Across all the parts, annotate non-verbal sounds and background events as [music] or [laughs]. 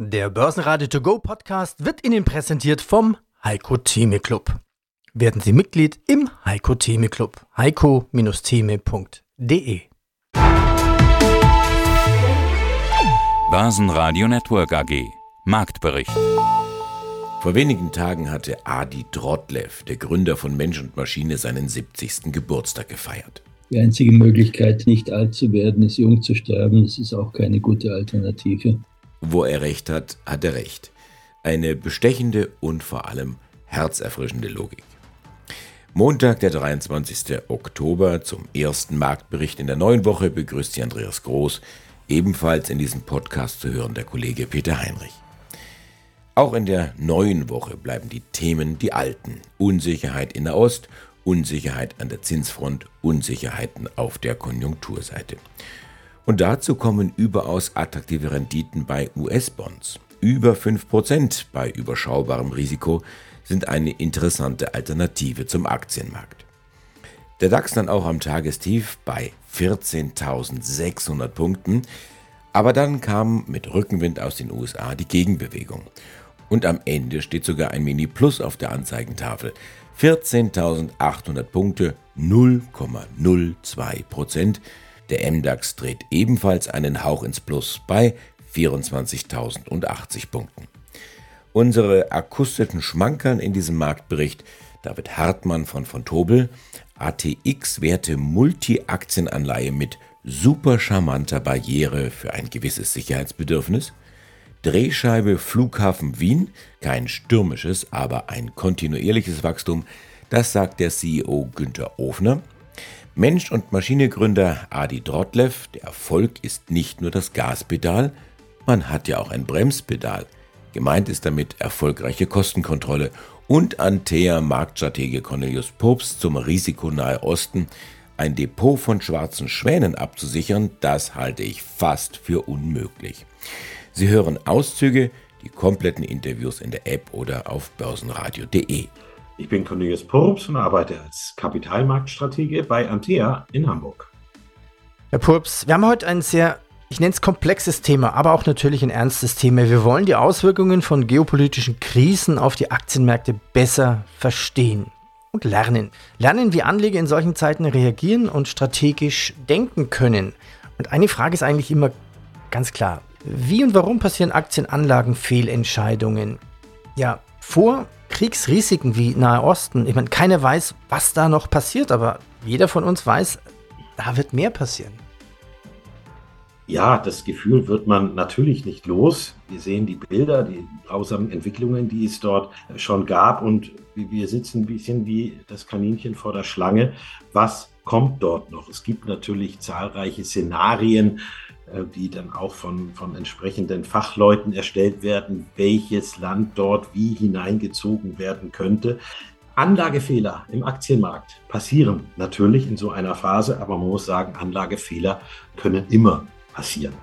Der Börsenradio To Go Podcast wird Ihnen präsentiert vom Heiko Theme Club. Werden Sie Mitglied im Heiko Theme Club. heiko-theme.de Börsenradio Network AG Marktbericht Vor wenigen Tagen hatte Adi Trotlev, der Gründer von Mensch und Maschine, seinen 70. Geburtstag gefeiert. Die einzige Möglichkeit, nicht alt zu werden, ist jung zu sterben. Das ist auch keine gute Alternative. Wo er recht hat, hat er recht. Eine bestechende und vor allem herzerfrischende Logik. Montag, der 23. Oktober, zum ersten Marktbericht in der neuen Woche, begrüßt Sie Andreas Groß, ebenfalls in diesem Podcast zu hören der Kollege Peter Heinrich. Auch in der neuen Woche bleiben die Themen die alten. Unsicherheit in der Ost, Unsicherheit an der Zinsfront, Unsicherheiten auf der Konjunkturseite. Und dazu kommen überaus attraktive Renditen bei US-Bonds. Über 5% bei überschaubarem Risiko sind eine interessante Alternative zum Aktienmarkt. Der DAX dann auch am Tagestief bei 14.600 Punkten, aber dann kam mit Rückenwind aus den USA die Gegenbewegung. Und am Ende steht sogar ein Mini-Plus auf der Anzeigentafel. 14.800 Punkte, 0,02 Prozent. Der MDAX dreht ebenfalls einen Hauch ins Plus bei 24.080 Punkten. Unsere akustischen Schmankern in diesem Marktbericht David Hartmann von von Tobel, ATX-Werte Multi-Aktienanleihe mit super charmanter Barriere für ein gewisses Sicherheitsbedürfnis, Drehscheibe Flughafen Wien, kein stürmisches, aber ein kontinuierliches Wachstum, das sagt der CEO Günther Ofner, Mensch- und Maschinegründer Adi Drotlev, der Erfolg ist nicht nur das Gaspedal, man hat ja auch ein Bremspedal. Gemeint ist damit erfolgreiche Kostenkontrolle und Antea Marktstratege Cornelius Popes zum Risiko Nahe Osten ein Depot von schwarzen Schwänen abzusichern, das halte ich fast für unmöglich. Sie hören Auszüge, die kompletten Interviews in der App oder auf börsenradio.de. Ich bin Cornelius Purps und arbeite als Kapitalmarktstratege bei Antea in Hamburg. Herr Purps, wir haben heute ein sehr, ich nenne es komplexes Thema, aber auch natürlich ein ernstes Thema. Wir wollen die Auswirkungen von geopolitischen Krisen auf die Aktienmärkte besser verstehen und lernen. Lernen, wie Anleger in solchen Zeiten reagieren und strategisch denken können. Und eine Frage ist eigentlich immer ganz klar. Wie und warum passieren Aktienanlagen-Fehlentscheidungen? Ja, vor Kriegsrisiken wie Nahe Osten, ich meine, keiner weiß, was da noch passiert, aber jeder von uns weiß, da wird mehr passieren. Ja, das Gefühl wird man natürlich nicht los. Wir sehen die Bilder, die grausamen Entwicklungen, die es dort schon gab und wir sitzen ein bisschen wie das Kaninchen vor der Schlange. Was kommt dort noch? Es gibt natürlich zahlreiche Szenarien, die dann auch von, von entsprechenden Fachleuten erstellt werden, welches Land dort wie hineingezogen werden könnte. Anlagefehler im Aktienmarkt passieren natürlich in so einer Phase, aber man muss sagen, Anlagefehler können immer passieren.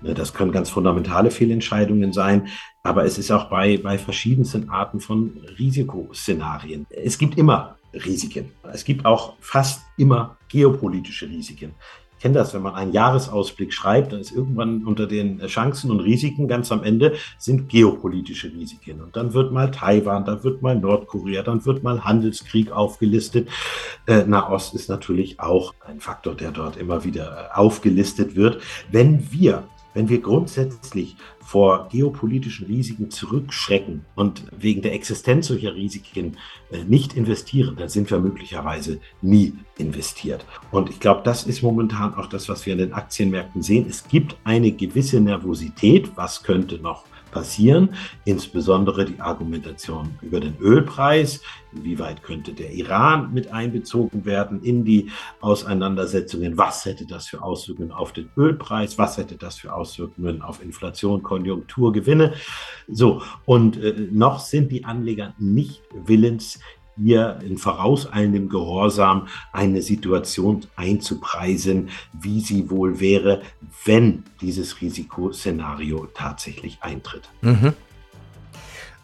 Ne, das können ganz fundamentale Fehlentscheidungen sein, aber es ist auch bei, bei verschiedensten Arten von Risikoszenarien. Es gibt immer Risiken. Es gibt auch fast immer geopolitische Risiken kenne das, wenn man einen Jahresausblick schreibt, dann ist irgendwann unter den Chancen und Risiken ganz am Ende sind geopolitische Risiken. Und dann wird mal Taiwan, dann wird mal Nordkorea, dann wird mal Handelskrieg aufgelistet. Äh, Nahost ist natürlich auch ein Faktor, der dort immer wieder äh, aufgelistet wird. Wenn wir wenn wir grundsätzlich vor geopolitischen Risiken zurückschrecken und wegen der Existenz solcher Risiken äh, nicht investieren, dann sind wir möglicherweise nie investiert. Und ich glaube, das ist momentan auch das, was wir in den Aktienmärkten sehen. Es gibt eine gewisse Nervosität. Was könnte noch passieren, insbesondere die Argumentation über den Ölpreis, inwieweit könnte der Iran mit einbezogen werden in die Auseinandersetzungen, was hätte das für Auswirkungen auf den Ölpreis, was hätte das für Auswirkungen auf Inflation, Konjunktur, Gewinne. So, und äh, noch sind die Anleger nicht willens, hier in vorauseilendem Gehorsam eine Situation einzupreisen, wie sie wohl wäre, wenn dieses Risikoszenario tatsächlich eintritt. Mhm.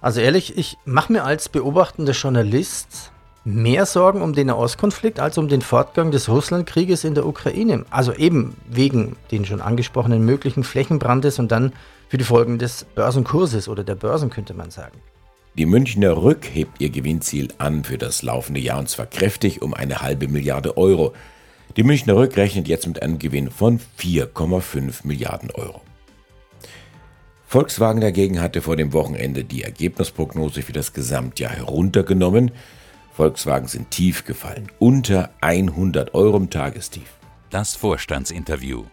Also ehrlich, ich mache mir als beobachtender Journalist mehr Sorgen um den Nahostkonflikt als um den Fortgang des Russlandkrieges in der Ukraine. Also eben wegen den schon angesprochenen möglichen Flächenbrandes und dann für die Folgen des Börsenkurses oder der Börsen, könnte man sagen. Die Münchner Rück hebt ihr Gewinnziel an für das laufende Jahr und zwar kräftig um eine halbe Milliarde Euro. Die Münchner Rück rechnet jetzt mit einem Gewinn von 4,5 Milliarden Euro. Volkswagen dagegen hatte vor dem Wochenende die Ergebnisprognose für das Gesamtjahr heruntergenommen. Volkswagen sind tief gefallen, unter 100 Euro im Tagestief. Das Vorstandsinterview.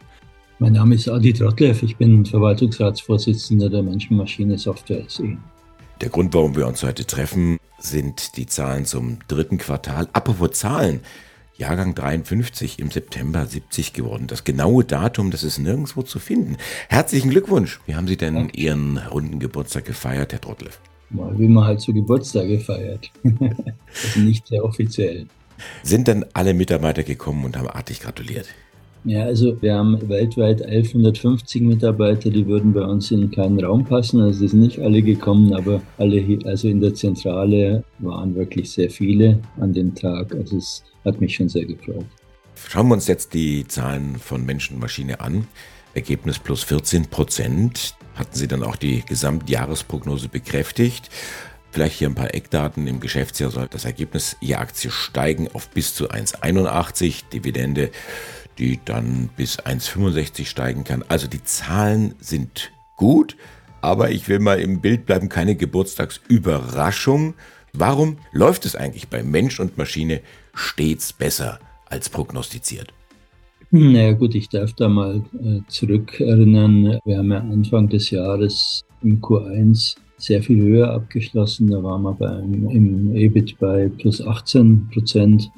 Mein Name ist Adi Trottlev, ich bin Verwaltungsratsvorsitzender der Menschenmaschine Software SE. Der Grund, warum wir uns heute treffen, sind die Zahlen zum dritten Quartal. Apropos Zahlen. Jahrgang 53 im September 70 geworden. Das genaue Datum, das ist nirgendwo zu finden. Herzlichen Glückwunsch. Wie haben Sie denn Ihren runden Geburtstag gefeiert, Herr Trottlev? Mal, wie man halt so Geburtstage feiert. also [laughs] nicht sehr offiziell. Sind dann alle Mitarbeiter gekommen und haben artig gratuliert? Ja, also wir haben weltweit 1150 Mitarbeiter, die würden bei uns in keinen Raum passen. Also es sind nicht alle gekommen, aber alle, hier, also in der Zentrale waren wirklich sehr viele an dem Tag. Also es hat mich schon sehr gefreut. Schauen wir uns jetzt die Zahlen von Mensch und Maschine an. Ergebnis plus 14 Prozent. Hatten Sie dann auch die Gesamtjahresprognose bekräftigt? Vielleicht hier ein paar Eckdaten. Im Geschäftsjahr soll das Ergebnis je Aktie steigen auf bis zu 1,81. Dividende die dann bis 1,65 steigen kann. Also die Zahlen sind gut, aber ich will mal im Bild bleiben, keine Geburtstagsüberraschung. Warum läuft es eigentlich bei Mensch und Maschine stets besser als prognostiziert? Naja gut, ich darf da mal äh, zurückerinnern. Wir haben ja Anfang des Jahres im Q1 sehr viel höher abgeschlossen. Da waren wir beim, im EBIT bei plus 18 Prozent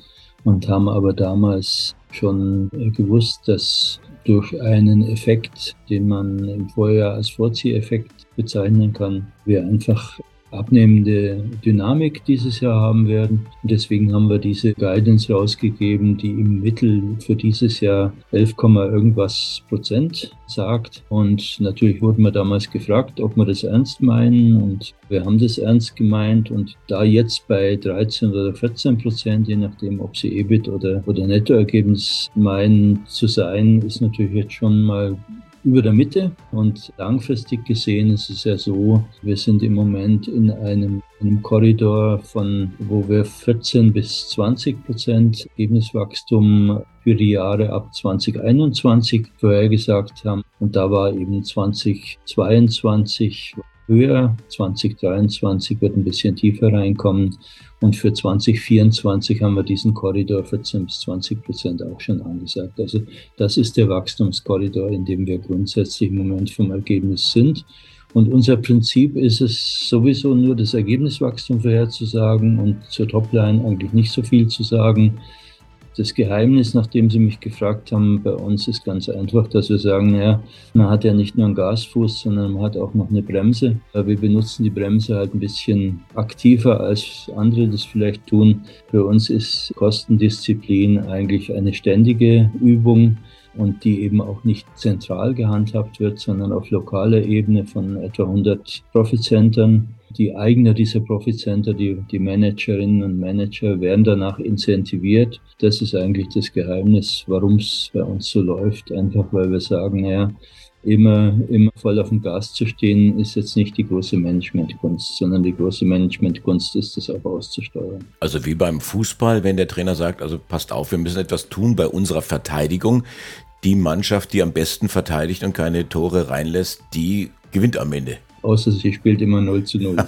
und haben aber damals schon gewusst, dass durch einen Effekt, den man im Vorjahr als Vorzieheffekt bezeichnen kann, wir einfach abnehmende Dynamik dieses Jahr haben werden. Und deswegen haben wir diese Guidance rausgegeben, die im Mittel für dieses Jahr 11, irgendwas Prozent sagt. Und natürlich wurden wir damals gefragt, ob wir das ernst meinen. Und wir haben das ernst gemeint. Und da jetzt bei 13 oder 14 Prozent, je nachdem, ob sie EBIT oder, oder Nettoergebnis meinen zu sein, ist natürlich jetzt schon mal über der Mitte. Und langfristig gesehen ist es ja so, wir sind im Moment in einem, einem Korridor von, wo wir 14 bis 20 Prozent Ergebniswachstum für die Jahre ab 2021 vorhergesagt haben. Und da war eben 2022 höher. 2023 wird ein bisschen tiefer reinkommen. Und für 2024 haben wir diesen Korridor 14 bis 20 Prozent auch schon angesagt. Also das ist der Wachstumskorridor, in dem wir grundsätzlich im Moment vom Ergebnis sind. Und unser Prinzip ist es sowieso nur das Ergebniswachstum vorherzusagen und zur Topline eigentlich nicht so viel zu sagen. Das Geheimnis, nachdem Sie mich gefragt haben, bei uns ist ganz einfach, dass wir sagen, ja, man hat ja nicht nur einen Gasfuß, sondern man hat auch noch eine Bremse. Wir benutzen die Bremse halt ein bisschen aktiver, als andere das vielleicht tun. Für uns ist Kostendisziplin eigentlich eine ständige Übung und die eben auch nicht zentral gehandhabt wird, sondern auf lokaler Ebene von etwa 100 Profitcentern die Eigner dieser Profit Center, die, die Managerinnen und Manager, werden danach incentiviert. Das ist eigentlich das Geheimnis, warum es bei uns so läuft. Einfach weil wir sagen, ja, immer, immer voll auf dem Gas zu stehen, ist jetzt nicht die große Managementkunst, sondern die große Managementkunst ist, das auch auszusteuern. Also wie beim Fußball, wenn der Trainer sagt, also passt auf, wir müssen etwas tun bei unserer Verteidigung. Die Mannschaft, die am besten verteidigt und keine Tore reinlässt, die gewinnt am Ende außer sie spielt immer 0 zu 0. [laughs]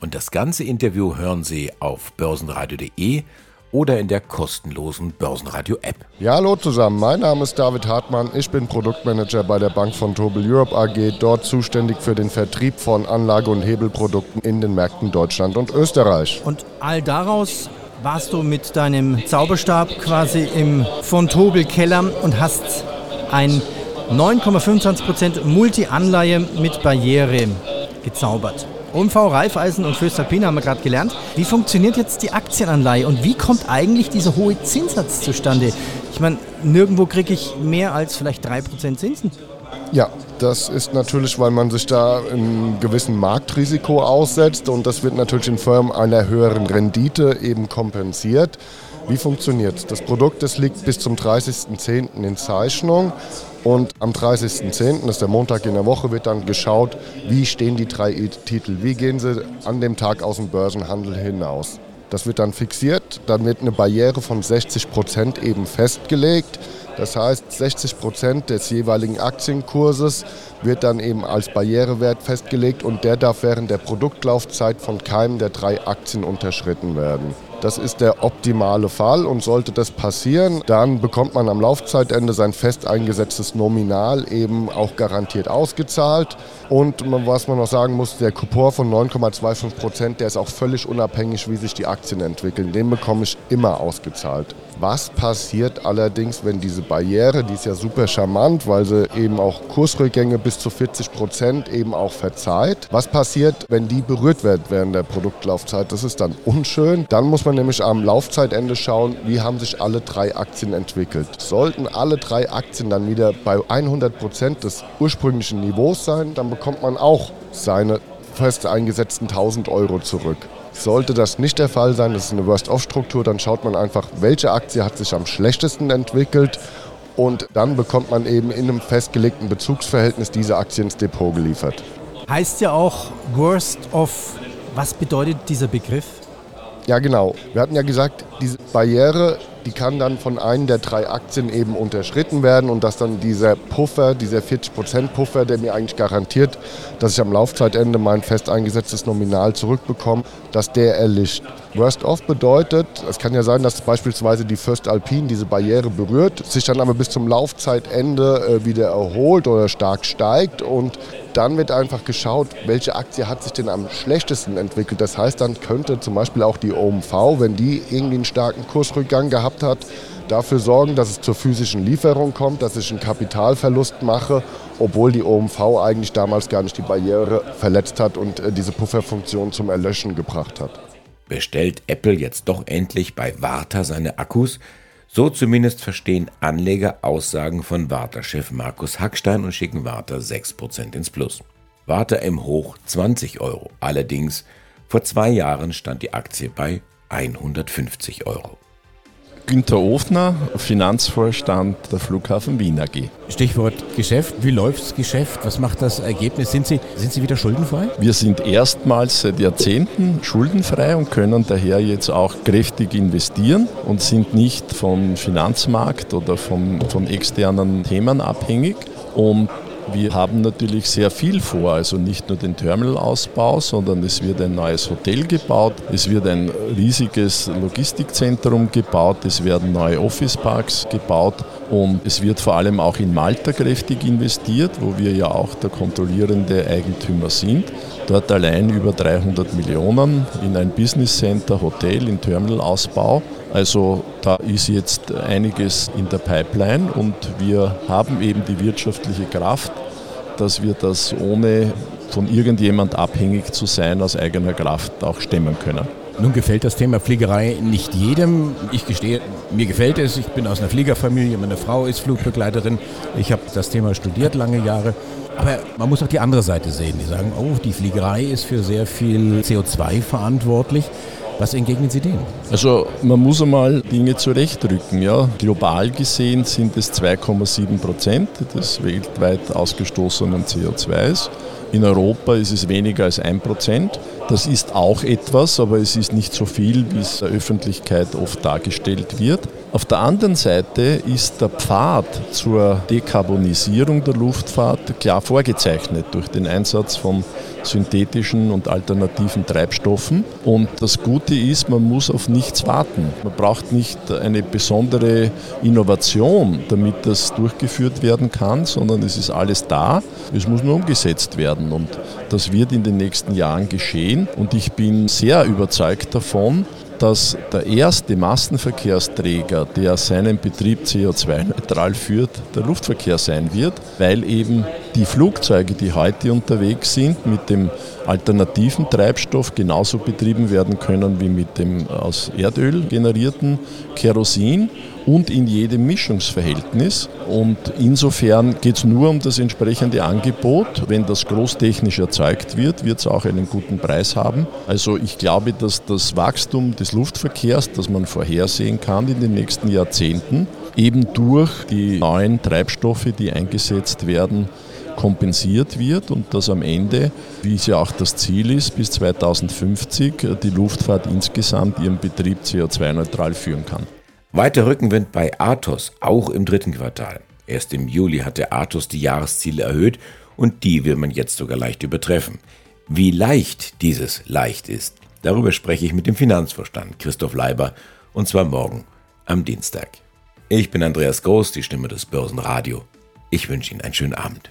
Und das ganze Interview hören Sie auf börsenradio.de oder in der kostenlosen Börsenradio-App. Ja, hallo zusammen. Mein Name ist David Hartmann. Ich bin Produktmanager bei der Bank von Tobel Europe AG, dort zuständig für den Vertrieb von Anlage- und Hebelprodukten in den Märkten Deutschland und Österreich. Und all daraus warst du mit deinem Zauberstab quasi im von Tobel Keller und hast ein 9,25% Multi-Anleihe mit Barriere gezaubert. OMV, Raiffeisen und Föstalpine haben wir gerade gelernt. Wie funktioniert jetzt die Aktienanleihe und wie kommt eigentlich dieser hohe Zinssatz zustande? Ich meine, nirgendwo kriege ich mehr als vielleicht 3% Zinsen. Ja, das ist natürlich, weil man sich da einem gewissen Marktrisiko aussetzt und das wird natürlich in Firmen einer höheren Rendite eben kompensiert. Wie funktioniert Das Produkt das liegt bis zum 30.10. in Zeichnung Und am 30.10., das ist der Montag in der Woche, wird dann geschaut, wie stehen die drei Titel, wie gehen sie an dem Tag aus dem Börsenhandel hinaus. Das wird dann fixiert, dann wird eine Barriere von 60 Prozent eben festgelegt. Das heißt, 60 Prozent des jeweiligen Aktienkurses wird dann eben als Barrierewert festgelegt und der darf während der Produktlaufzeit von keinem der drei Aktien unterschritten werden. Das ist der optimale Fall und sollte das passieren, dann bekommt man am Laufzeitende sein fest eingesetztes Nominal eben auch garantiert ausgezahlt. Und was man noch sagen muss, der Coupon von 9,25 Prozent, der ist auch völlig unabhängig, wie sich die Aktien entwickeln. Den bekomme ich immer ausgezahlt. Was passiert allerdings, wenn diese Barriere, die ist ja super charmant, weil sie eben auch Kursrückgänge bis zu 40 Prozent eben auch verzeiht. Was passiert, wenn die berührt wird während der Produktlaufzeit? Das ist dann unschön. Dann muss man nämlich am Laufzeitende schauen, wie haben sich alle drei Aktien entwickelt. Sollten alle drei Aktien dann wieder bei 100 Prozent des ursprünglichen Niveaus sein, dann bekommt man auch seine fest eingesetzten 1000 Euro zurück. Sollte das nicht der Fall sein, das ist eine Worst-Off-Struktur, dann schaut man einfach, welche Aktie hat sich am schlechtesten entwickelt und dann bekommt man eben in einem festgelegten Bezugsverhältnis diese Aktie ins Depot geliefert. Heißt ja auch Worst-Off. Was bedeutet dieser Begriff? Ja, genau. Wir hatten ja gesagt, diese Barriere die kann dann von einem der drei Aktien eben unterschritten werden und dass dann dieser Puffer, dieser 40% Puffer, der mir eigentlich garantiert, dass ich am Laufzeitende mein fest eingesetztes Nominal zurückbekomme, dass der erlischt. Worst off bedeutet, es kann ja sein, dass beispielsweise die First Alpine diese Barriere berührt, sich dann aber bis zum Laufzeitende äh, wieder erholt oder stark steigt und dann wird einfach geschaut, welche Aktie hat sich denn am schlechtesten entwickelt. Das heißt, dann könnte zum Beispiel auch die OMV, wenn die irgendwie einen starken Kursrückgang gehabt hat, dafür sorgen, dass es zur physischen Lieferung kommt, dass ich einen Kapitalverlust mache, obwohl die OMV eigentlich damals gar nicht die Barriere verletzt hat und äh, diese Pufferfunktion zum Erlöschen gebracht hat. Bestellt Apple jetzt doch endlich bei Warta seine Akkus? So zumindest verstehen Anleger Aussagen von Warta-Chef Markus Hackstein und schicken Warta 6% ins Plus. Warta im Hoch 20 Euro. Allerdings, vor zwei Jahren stand die Aktie bei 150 Euro. Günter Ofner, Finanzvorstand der Flughafen Wien AG. Stichwort Geschäft. Wie läuft das Geschäft? Was macht das Ergebnis? Sind Sie, sind Sie wieder schuldenfrei? Wir sind erstmals seit Jahrzehnten schuldenfrei und können daher jetzt auch kräftig investieren und sind nicht vom Finanzmarkt oder vom, von externen Themen abhängig. Und wir haben natürlich sehr viel vor, also nicht nur den Terminalausbau, sondern es wird ein neues Hotel gebaut, es wird ein riesiges Logistikzentrum gebaut, es werden neue Officeparks gebaut und es wird vor allem auch in Malta kräftig investiert, wo wir ja auch der kontrollierende Eigentümer sind. Dort allein über 300 Millionen in ein Business Center, Hotel, in Terminalausbau. Also da ist jetzt einiges in der Pipeline und wir haben eben die wirtschaftliche Kraft, dass wir das ohne von irgendjemand abhängig zu sein aus eigener Kraft auch stemmen können. Nun gefällt das Thema Fliegerei nicht jedem. Ich gestehe, mir gefällt es. Ich bin aus einer Fliegerfamilie. Meine Frau ist Flugbegleiterin. Ich habe das Thema studiert lange Jahre. Aber man muss auch die andere Seite sehen. Die sagen, oh, die Fliegerei ist für sehr viel CO2 verantwortlich. Was entgegnen Sie dem? Also man muss einmal Dinge zurechtrücken. Ja. Global gesehen sind es 2,7 Prozent des weltweit ausgestoßenen CO2s. In Europa ist es weniger als 1 Prozent. Das ist auch etwas, aber es ist nicht so viel, wie es der Öffentlichkeit oft dargestellt wird. Auf der anderen Seite ist der Pfad zur Dekarbonisierung der Luftfahrt klar vorgezeichnet durch den Einsatz von synthetischen und alternativen Treibstoffen. Und das Gute ist, man muss auf nichts warten. Man braucht nicht eine besondere Innovation, damit das durchgeführt werden kann, sondern es ist alles da. Es muss nur umgesetzt werden. Und das wird in den nächsten Jahren geschehen. Und ich bin sehr überzeugt davon, dass der erste Massenverkehrsträger, der seinen Betrieb CO2-neutral führt, der Luftverkehr sein wird, weil eben die Flugzeuge, die heute unterwegs sind, mit dem alternativen Treibstoff genauso betrieben werden können wie mit dem aus Erdöl generierten Kerosin und in jedem Mischungsverhältnis. Und insofern geht es nur um das entsprechende Angebot. Wenn das großtechnisch erzeugt wird, wird es auch einen guten Preis haben. Also ich glaube, dass das Wachstum des Luftverkehrs, das man vorhersehen kann in den nächsten Jahrzehnten, eben durch die neuen Treibstoffe, die eingesetzt werden, kompensiert wird und dass am Ende, wie es ja auch das Ziel ist, bis 2050 die Luftfahrt insgesamt ihren Betrieb CO2-neutral führen kann. Weiter Rückenwind bei Athos, auch im dritten Quartal. Erst im Juli hatte Athos die Jahresziele erhöht und die will man jetzt sogar leicht übertreffen. Wie leicht dieses leicht ist, darüber spreche ich mit dem Finanzvorstand Christoph Leiber und zwar morgen am Dienstag. Ich bin Andreas Groß, die Stimme des Börsenradio. Ich wünsche Ihnen einen schönen Abend.